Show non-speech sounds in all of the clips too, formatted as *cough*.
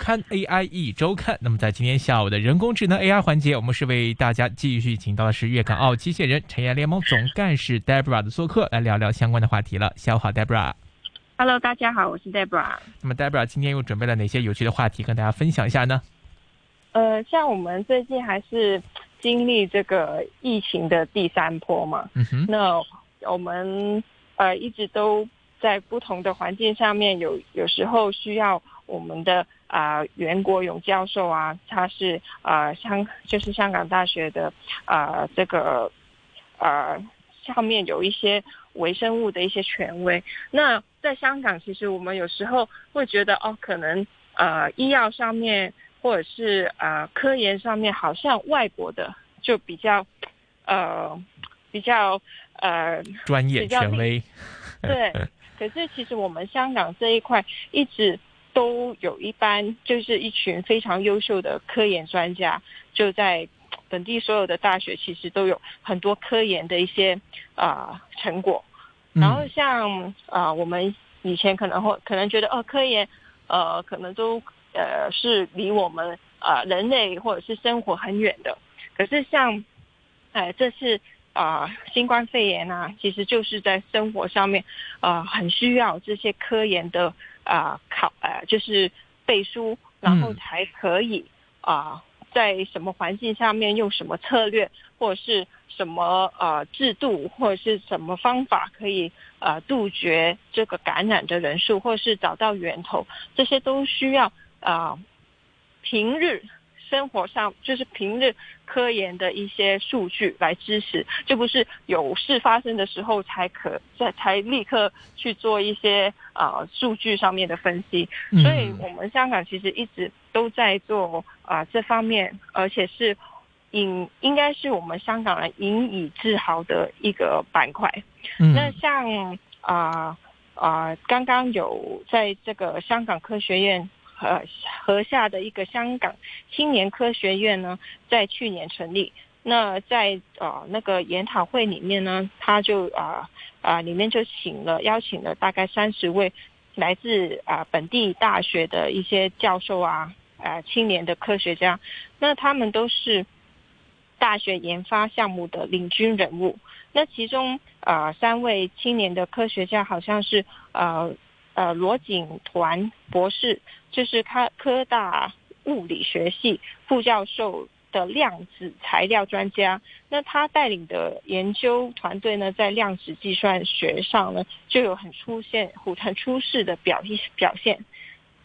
看 AI 一周看。那么在今天下午的人工智能 AI 环节，我们是为大家继续请到的是粤港澳机械人产业联盟总干事 Debra 的做客，来聊聊相关的话题了。下午好，Debra。Hello，大家好，我是 Debra。那么 Debra 今天又准备了哪些有趣的话题跟大家分享一下呢？呃，像我们最近还是经历这个疫情的第三波嘛，嗯哼，那我们呃一直都在不同的环境上面有有时候需要我们的啊袁国勇教授啊，他是啊香就是香港大学的啊这个呃上面有一些微生物的一些权威。那在香港，其实我们有时候会觉得哦，可能呃医药上面或者是呃科研上面，好像外国的就比较呃比较呃专业权威，对，*laughs* 可是其实我们香港这一块一直都有一班，就是一群非常优秀的科研专家，就在本地所有的大学，其实都有很多科研的一些啊、成果。然后像啊、我们以前可能会可能觉得哦，科研呃可能都呃是离我们啊、人类或者是生活很远的。可是像哎这次啊、新冠肺炎啊，其实就是在生活上面啊、很需要这些科研的啊、考呃就是背书，然后嗯。才可以啊、在什么环境下面用什么策略，或者是什么呃制度，或者是什么方法可以呃杜绝这个感染的人数，或者是找到源头，这些都需要啊、平日生活上就是平日科研的一些数据来支持，就不是有事发生的时候才可才才立刻去做一些啊、数据上面的分析。嗯所以我们香港其实一直都在做啊、这方面，而且是引应该是我们香港人引以自豪的一个板块。嗯那像啊啊、刚刚有在这个香港科学院呃，河下的一个香港青年科学院呢，在去年成立。那在呃那个研讨会里面呢，他就啊啊、里面就请了邀请了大概三十位来自啊、本地大学的一些教授啊啊、青年的科学家，那他们都是大学研发项目的领军人物。那其中呃三位青年的科学家好像是呃呃罗景团博士，就是科科大物理学系副教授的量子材料专家。那他带领的研究团队呢，在量子计算学上呢，就有很出现很出色的表表现。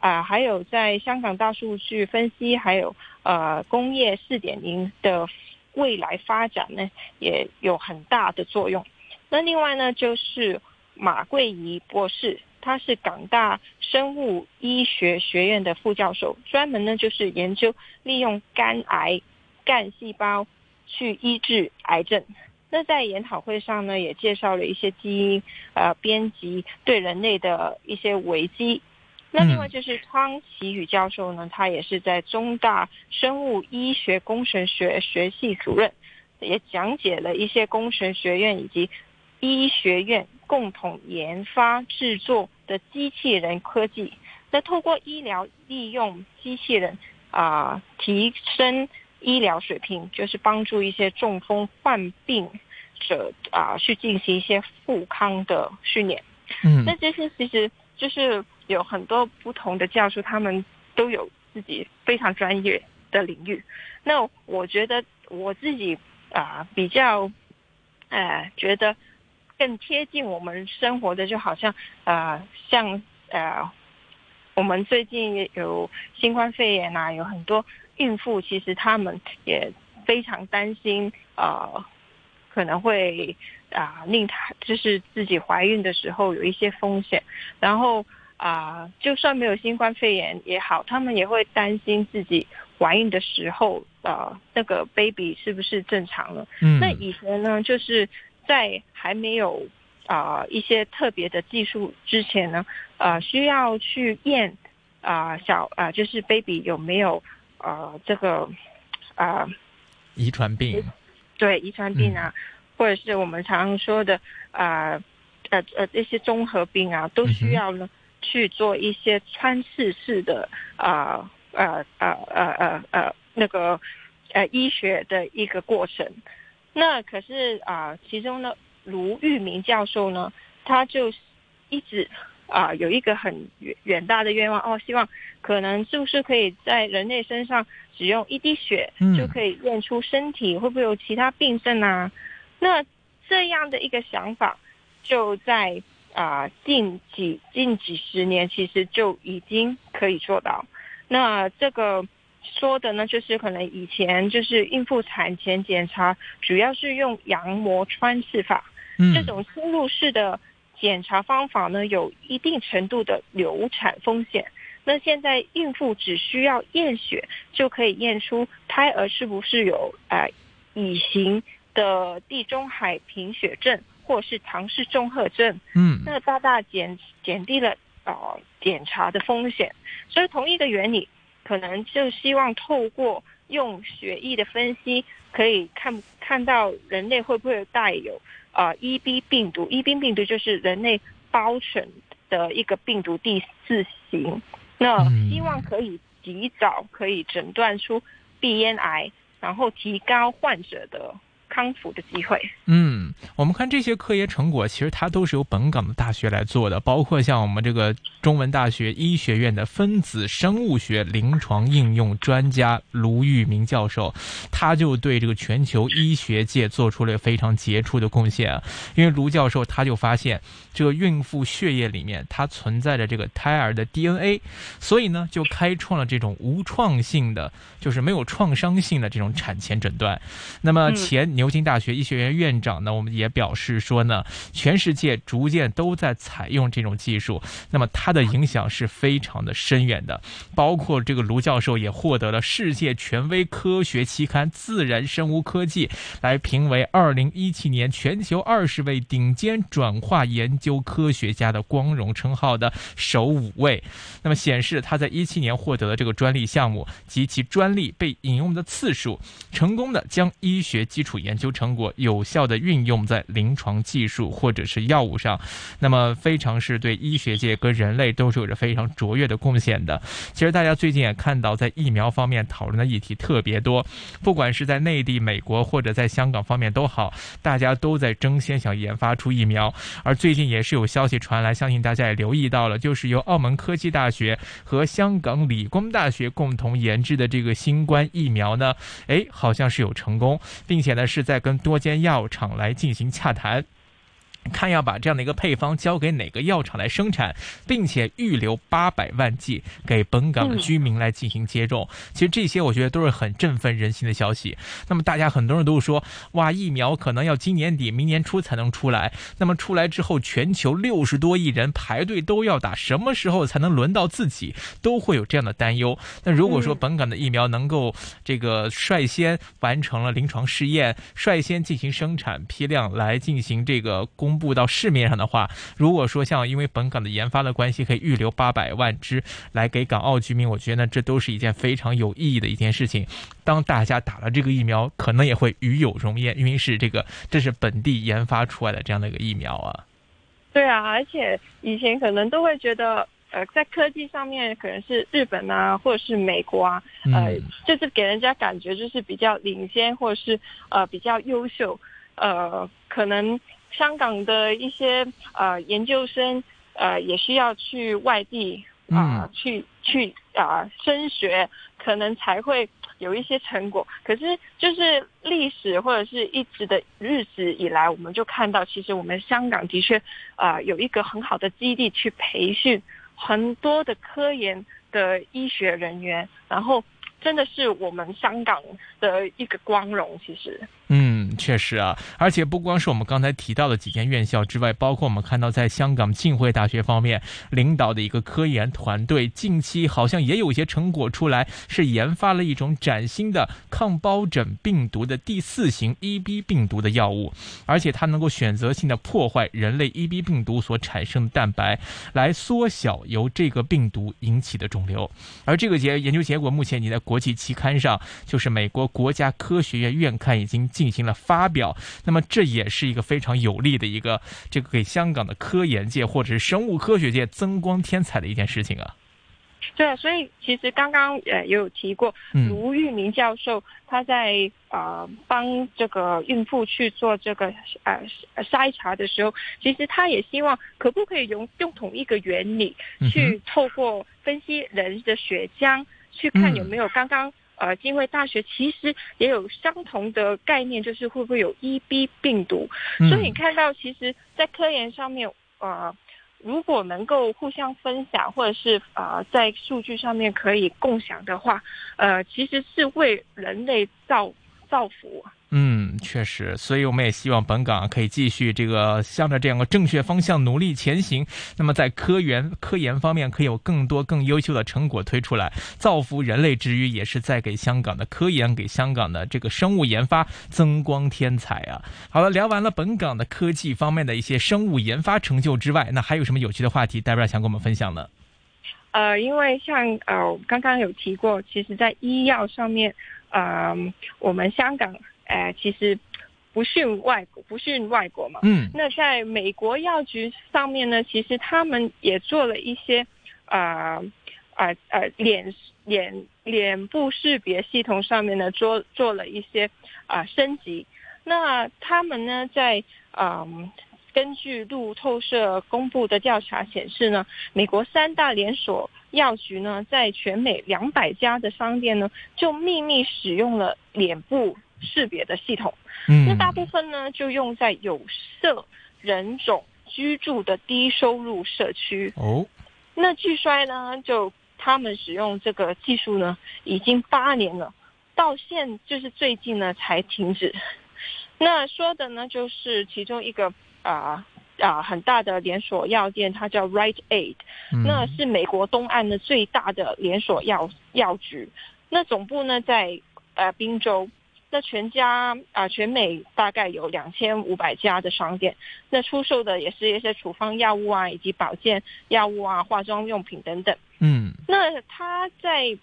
啊、还有在香港大数据分析，还有呃工业四点零的未来发展呢，也有很大的作用。那另外呢，就是马桂仪博士，他是港大生物医学学院的副教授，专门呢就是研究利用肝癌干细胞去医治癌症。那在研讨会上呢，也介绍了一些基因呃编辑对人类的一些危机。那另外就是汤奇宇教授呢，他也是在中大生物医学工程学学系主任，也讲解了一些工程学院以及医学院共同研发制作的机器人科技。那透过医疗利用机器人啊、提升医疗水平，就是帮助一些中风患病者啊、去进行一些复康的训练。嗯那这些其实就是有很多不同的教授，他们都有自己非常专业的领域。那我觉得我自己啊、比较，呃，觉得更贴近我们生活的，就好像呃，像呃，我们最近也有新冠肺炎啊，有很多孕妇其实她们也非常担心呃，可能会啊、令她就是自己怀孕的时候有一些风险，然后啊、就算没有新冠肺炎也好，他们也会担心自己怀孕的时候，呃，那个 baby 是不是正常了？嗯那以前呢，就是在还没有啊、一些特别的技术之前呢，呃，需要去验啊、小啊、就是 baby 有没有呃这个啊。遗传病，对遗传病啊，或者是我们常常说的啊呃呃这些综合病啊，都需要呢、去做一些穿刺式的啊呃呃呃呃呃那个呃医学的一个过程。那可是啊，其中呢，卢玉明教授呢，他就一直啊有一个很远远大的愿望哦，希望可能是不是可以在人类身上只用一滴血就可以验出身体会不会有其他病症啊？那这样的一个想法，就在啊近几近几十年，其实就已经可以做到。那这个。说的呢，就是可能以前就是孕妇产前检查，主要是用羊膜穿刺法，这种侵入式的检查方法呢，有一定程度的流产风险。那现在孕妇只需要验血就可以验出胎儿是不是有呃乙型的地中海贫血症或是唐氏综合症，嗯，那大大减减低了呃检查的风险。所以同一个原理。可能就希望透过用血液的分析，可以看看到人类会不会带有啊 EB 病毒，EB 病毒就是人类包疹的一个病毒第四型。那希望可以及早可以诊断出鼻咽癌，然后提高患者的。康复的机会。嗯，我们看这些科研成果，其实它都是由本港的大学来做的，包括像我们这个中文大学医学院的分子生物学临床应用专家卢玉明教授，他就对这个全球医学界做出了非常杰出的贡献啊。因为卢教授他就发现，这个孕妇血液里面它存在着这个胎儿的 DNA，所以呢，就开创了这种无创性的，就是没有创伤性的这种产前诊断。那么前牛。牛津大学医学院院长呢，我们也表示说呢，全世界逐渐都在采用这种技术，那么它的影响是非常的深远的。包括这个卢教授也获得了世界权威科学期刊《自然生物科技》来评为二零一七年全球二十位顶尖转化研究科学家的光荣称号的首五位。那么显示他在一七年获得的这个专利项目及其专利被引用的次数，成功的将医学基础研。研究成果有效的运用在临床技术或者是药物上，那么非常是对医学界跟人类都是有着非常卓越的贡献的。其实大家最近也看到，在疫苗方面讨论的议题特别多，不管是在内地、美国或者在香港方面都好，大家都在争先想研发出疫苗。而最近也是有消息传来，相信大家也留意到了，就是由澳门科技大学和香港理工大学共同研制的这个新冠疫苗呢，哎，好像是有成功，并且呢是。在跟多间药厂来进行洽谈。看要把这样的一个配方交给哪个药厂来生产，并且预留八百万剂给本港的居民来进行接种。其实这些我觉得都是很振奋人心的消息。那么大家很多人都说，哇，疫苗可能要今年底、明年初才能出来。那么出来之后，全球六十多亿人排队都要打，什么时候才能轮到自己？都会有这样的担忧。那如果说本港的疫苗能够这个率先完成了临床试验，率先进行生产批量来进行这个公。公布到市面上的话，如果说像因为本港的研发的关系，可以预留八百万支来给港澳居民，我觉得这都是一件非常有意义的一件事情。当大家打了这个疫苗，可能也会与有荣焉，因为是这个这是本地研发出来的这样的一个疫苗啊。对啊，而且以前可能都会觉得，呃，在科技上面可能是日本啊，或者是美国啊，呃，就是给人家感觉就是比较领先，或者是呃比较优秀，呃，可能。香港的一些呃研究生呃也需要去外地啊去去啊升学，可能才会有一些成果。可是就是历史或者是一直的日子以来，我们就看到，其实我们香港的确啊有一个很好的基地去培训很多的科研的医学人员，然后真的是我们香港的一个光荣。其实，嗯。确实啊，而且不光是我们刚才提到的几间院校之外，包括我们看到在香港浸会大学方面领导的一个科研团队，近期好像也有一些成果出来，是研发了一种崭新的抗疱疹病毒的第四型 EB 病毒的药物，而且它能够选择性的破坏人类 EB 病毒所产生的蛋白，来缩小由这个病毒引起的肿瘤。而这个结研究结果目前已在国际期刊上，就是美国国家科学院院刊已经进行了。发表，那么这也是一个非常有利的一个，这个给香港的科研界或者是生物科学界增光添彩的一件事情啊。对啊，所以其实刚刚呃也有提过，卢玉明教授他在啊帮这个孕妇去做这个呃筛查的时候，其实他也希望可不可以用用同一个原理去透过分析人的血浆，去看有没有刚刚呃因为大学其实也有相同的概念，就是会不会有 EB 病毒，所以你看到其实在科研上面呃。如果能够互相分享，或者是呃，在数据上面可以共享的话，呃，其实是为人类造造福。嗯，确实，所以我们也希望本港可以继续这个向着这样的正确方向努力前行。那么在科研科研方面，可以有更多更优秀的成果推出来，造福人类之余，也是在给香港的科研、给香港的这个生物研发增光添彩啊。好了，聊完了本港的科技方面的一些生物研发成就之外，那还有什么有趣的话题，代表想跟我们分享呢？呃，因为像呃刚刚有提过，其实在医药上面，呃，我们香港。哎，其实不逊外国，不逊外国嘛。嗯。那在美国药局上面呢，其实他们也做了一些，啊啊呃脸脸脸部识别系统上面呢做做了一些啊升级。那他们呢在嗯根据路透社公布的调查显示呢，美国三大连锁药局呢在全美两百家的商店呢就秘密使用了脸部。识别的系统，那大部分呢就用在有色人种居住的低收入社区。哦，那巨衰呢，就他们使用这个技术呢，已经八年了，到现就是最近呢才停止。那说的呢，就是其中一个啊啊很大的连锁药店，它叫 Right Aid，那是美国东岸的最大的连锁药药局。那总部呢在呃宾州。那全家啊，全美大概有两千五百家的商店，那出售的也是一些处方药物啊，以及保健药物啊、化妆用品等等。嗯，那他在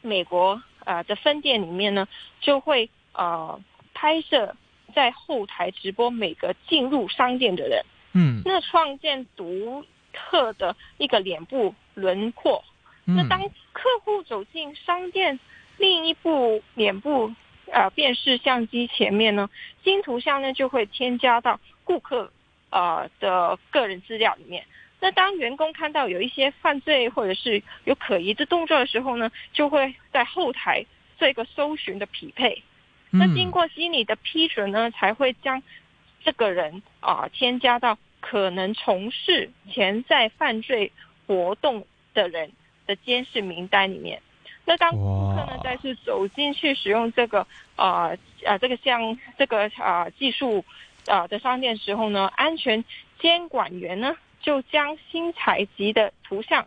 美国啊的分店里面呢，就会呃拍摄在后台直播每个进入商店的人。嗯，那创建独特的一个脸部轮廓。那当客户走进商店，另一部脸部。呃，辨识相机前面呢，新图像呢就会添加到顾客呃的个人资料里面。那当员工看到有一些犯罪或者是有可疑的动作的时候呢，就会在后台做一个搜寻的匹配。那经过经理的批准呢，才会将这个人啊添加到可能从事潜在犯罪活动的人的监视名单里面。那当顾客呢再次走进去使用这个呃呃这个像这个啊技术啊的商店时候呢，安全监管员呢就将新采集的图像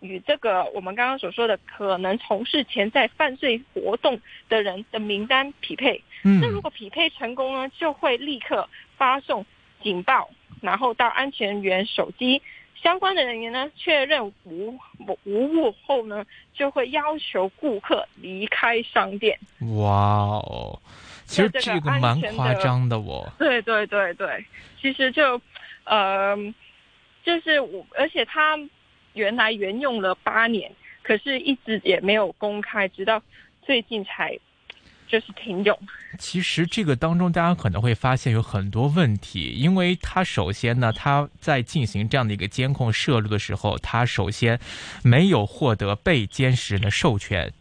与这个我们刚刚所说的可能从事潜在犯罪活动的人的名单匹配。嗯，那如果匹配成功呢，就会立刻发送警报，然后到安全员手机。相关的人员呢，确认无无误后呢，就会要求顾客离开商店。哇哦，其实这个蛮夸张的哦。对对对对，其实就，呃，就是我，而且他原来原用了八年，可是一直也没有公开，直到最近才。就是停用。其实这个当中，大家可能会发现有很多问题，因为他首先呢，他在进行这样的一个监控摄入的时候，他首先没有获得被监视人的授权。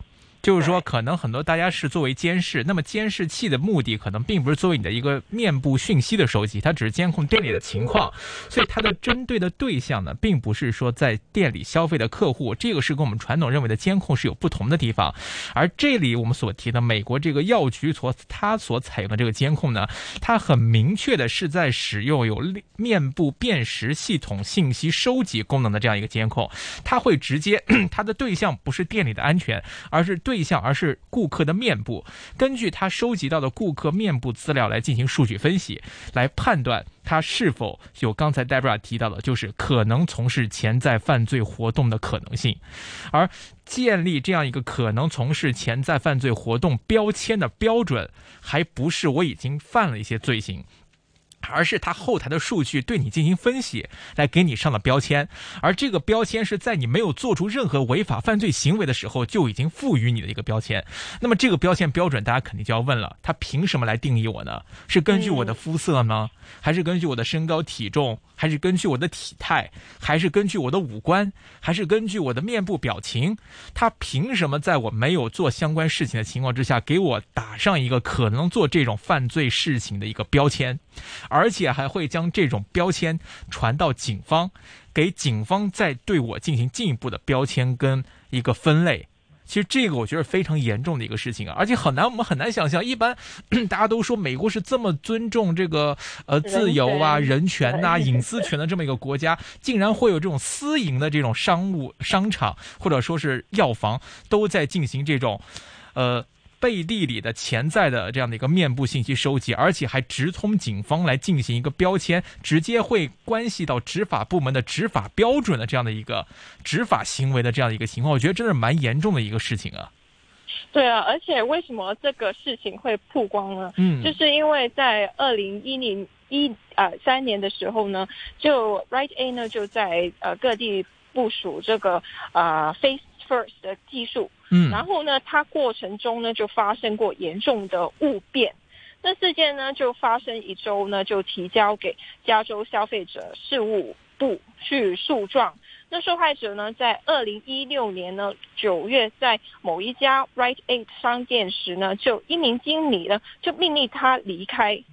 就是说，可能很多大家是作为监视，那么监视器的目的可能并不是作为你的一个面部讯息的收集，它只是监控店里的情况，*laughs* 所以它的针对的对象呢，并不是说在店里消费的客户，这个是跟我们传统认为的监控是有不同的地方。而这里我们所提的美国这个药局所它所采用的这个监控呢，它很明确的是在使用有面部辨识系统信息收集功能的这样一个监控，它会直接 *clears throat* 它的对象不是店里的安全，而是对。对象，而是顾客的面部，根据他收集到的顾客面部资料来进行数据分析，来判断他是否有刚才 Debra 提到的，就是可能从事潜在犯罪活动的可能性。而建立这样一个可能从事潜在犯罪活动标签的标准，还不是我已经犯了一些罪行。而是它后台的数据对你进行分析，来给你上了标签，而这个标签是在你没有做出任何违法犯罪行为的时候就已经赋予你的一个标签。那么这个标签标准，大家肯定就要问了：它凭什么来定义我呢？是根据我的肤色呢，还是根据我的身高体重，还是根据我的体态，还是根据我的五官，还是根据我的面部表情？它凭什么在我没有做相关事情的情况之下，给我打上一个可能做这种犯罪事情的一个标签？而且还会将这种标签传到警方，给警方再对我进行进一步的标签跟一个分类。其实这个我觉得非常严重的一个事情啊，而且很难，我们很难想象，一般大家都说美国是这么尊重这个呃自由啊、人权呐、*laughs* 隐私权的这么一个国家，竟然会有这种私营的这种商务商场或者说是药房都在进行这种，呃。背地里的潜在的这样的一个面部信息收集，而且还直通警方来进行一个标签，直接会关系到执法部门的执法标准的这样的一个执法行为的这样的一个情况，我觉得真的是蛮严重的一个事情啊。对啊，而且为什么这个事情会曝光呢？嗯，就是因为在二零一零一啊三年的时候呢，就 Right A 呢就在呃各地部署这个啊 Face First 的技术。嗯，然后呢，它过程中呢就发生过严重的误变，那事件呢就发生一周呢就提交给加州消费者事务部去诉状。那受害者呢在二零一六年呢九月在某一家 Right Eight 商店时呢，就一名经理呢就命令他离开。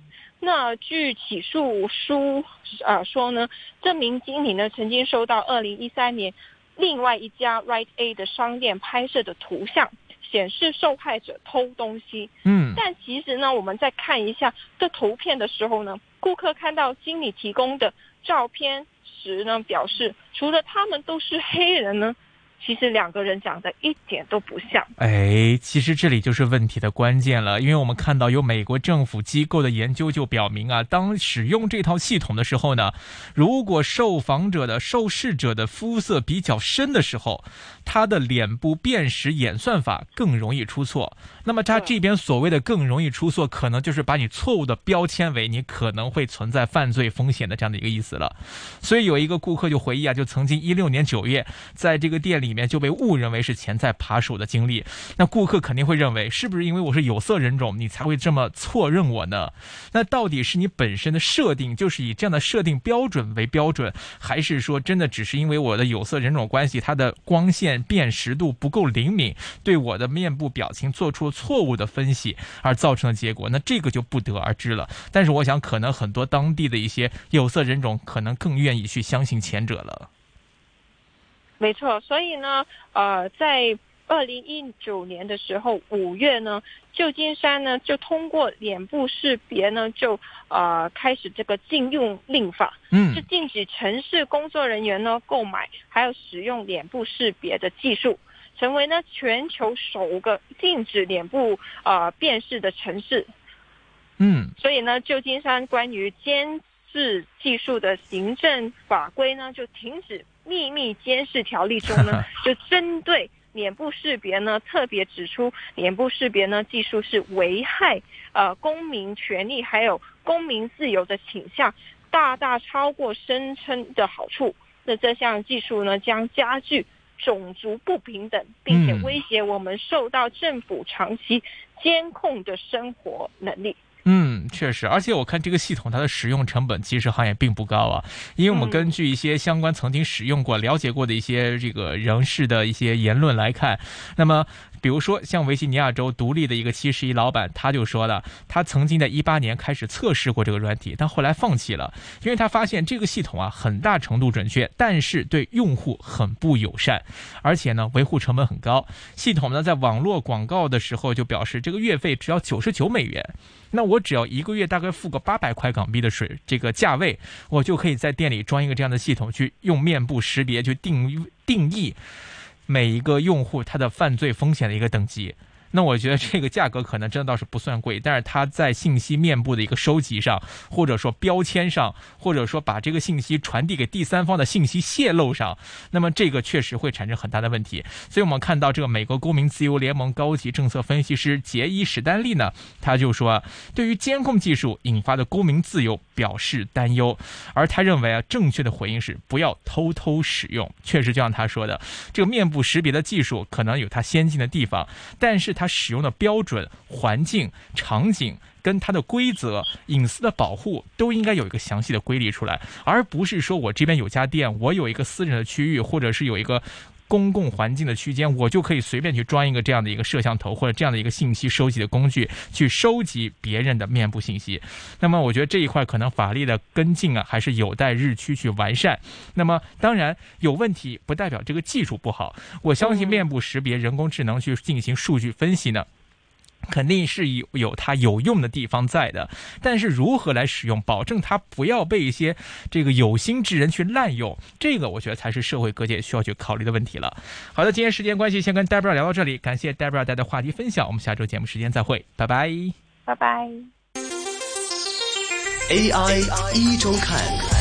那据起诉书啊说呢，这名经理呢曾经收到二零一三年。另外一家 Right A 的商店拍摄的图像显示受害者偷东西，嗯，但其实呢，我们在看一下这图片的时候呢，顾客看到经理提供的照片时呢，表示除了他们都是黑人呢。其实两个人长得一点都不像。哎，其实这里就是问题的关键了，因为我们看到有美国政府机构的研究就表明啊，当使用这套系统的时候呢，如果受访者的受试者的肤色比较深的时候，他的脸部辨识演算法更容易出错。那么他这边所谓的更容易出错，可能就是把你错误的标签为你可能会存在犯罪风险的这样的一个意思了。所以有一个顾客就回忆啊，就曾经一六年九月在这个店里。里面就被误认为是潜在扒手的经历，那顾客肯定会认为，是不是因为我是有色人种，你才会这么错认我呢？那到底是你本身的设定就是以这样的设定标准为标准，还是说真的只是因为我的有色人种关系，它的光线辨识度不够灵敏，对我的面部表情做出了错误的分析而造成的结果？那这个就不得而知了。但是我想，可能很多当地的一些有色人种可能更愿意去相信前者了。没错，所以呢，呃，在二零一九年的时候，五月呢，旧金山呢就通过脸部识别呢，就呃开始这个禁用令法，嗯，是禁止城市工作人员呢购买还有使用脸部识别的技术，成为呢全球首个禁止脸部呃辨识的城市。嗯，所以呢，旧金山关于监视技术的行政法规呢，就停止。秘密监视条例中呢，*laughs* 就针对脸部识别呢，特别指出脸部识别呢技术是危害呃公民权利还有公民自由的倾向，大大超过声称的好处。那这项技术呢，将加剧种族不平等，并且威胁我们受到政府长期监控的生活能力。嗯，确实，而且我看这个系统它的使用成本其实好像也并不高啊，因为我们根据一些相关曾经使用过、了解过的一些这个人士的一些言论来看，那么。比如说，像维吉尼亚州独立的一个七十一老板，他就说了，他曾经在一八年开始测试过这个软体，但后来放弃了，因为他发现这个系统啊很大程度准确，但是对用户很不友善，而且呢维护成本很高。系统呢在网络广告的时候就表示，这个月费只要九十九美元，那我只要一个月大概付个八百块港币的水这个价位，我就可以在店里装一个这样的系统，去用面部识别去定定义。每一个用户他的犯罪风险的一个等级，那我觉得这个价格可能真的倒是不算贵，但是它在信息面部的一个收集上，或者说标签上，或者说把这个信息传递给第三方的信息泄露上，那么这个确实会产生很大的问题。所以我们看到这个美国公民自由联盟高级政策分析师杰伊史丹利呢，他就说，对于监控技术引发的公民自由表示担忧。而他认为啊，正确的回应是不要偷偷使用。确实，就像他说的，这个面部识别的技术可能有它先进的地方，但是它使用的标准、环境、场景。跟它的规则、隐私的保护都应该有一个详细的规律出来，而不是说我这边有家店，我有一个私人的区域，或者是有一个公共环境的区间，我就可以随便去装一个这样的一个摄像头或者这样的一个信息收集的工具去收集别人的面部信息。那么，我觉得这一块可能法律的跟进啊，还是有待日趋去完善。那么，当然有问题不代表这个技术不好，我相信面部识别、人工智能去进行数据分析呢。肯定是有有它有用的地方在的，但是如何来使用，保证它不要被一些这个有心之人去滥用，这个我觉得才是社会各界需要去考虑的问题了。好的，今天时间关系，先跟 Debra 聊到这里，感谢 Debra 带的话题分享，我们下周节目时间再会，拜拜，拜拜。AI 一周看。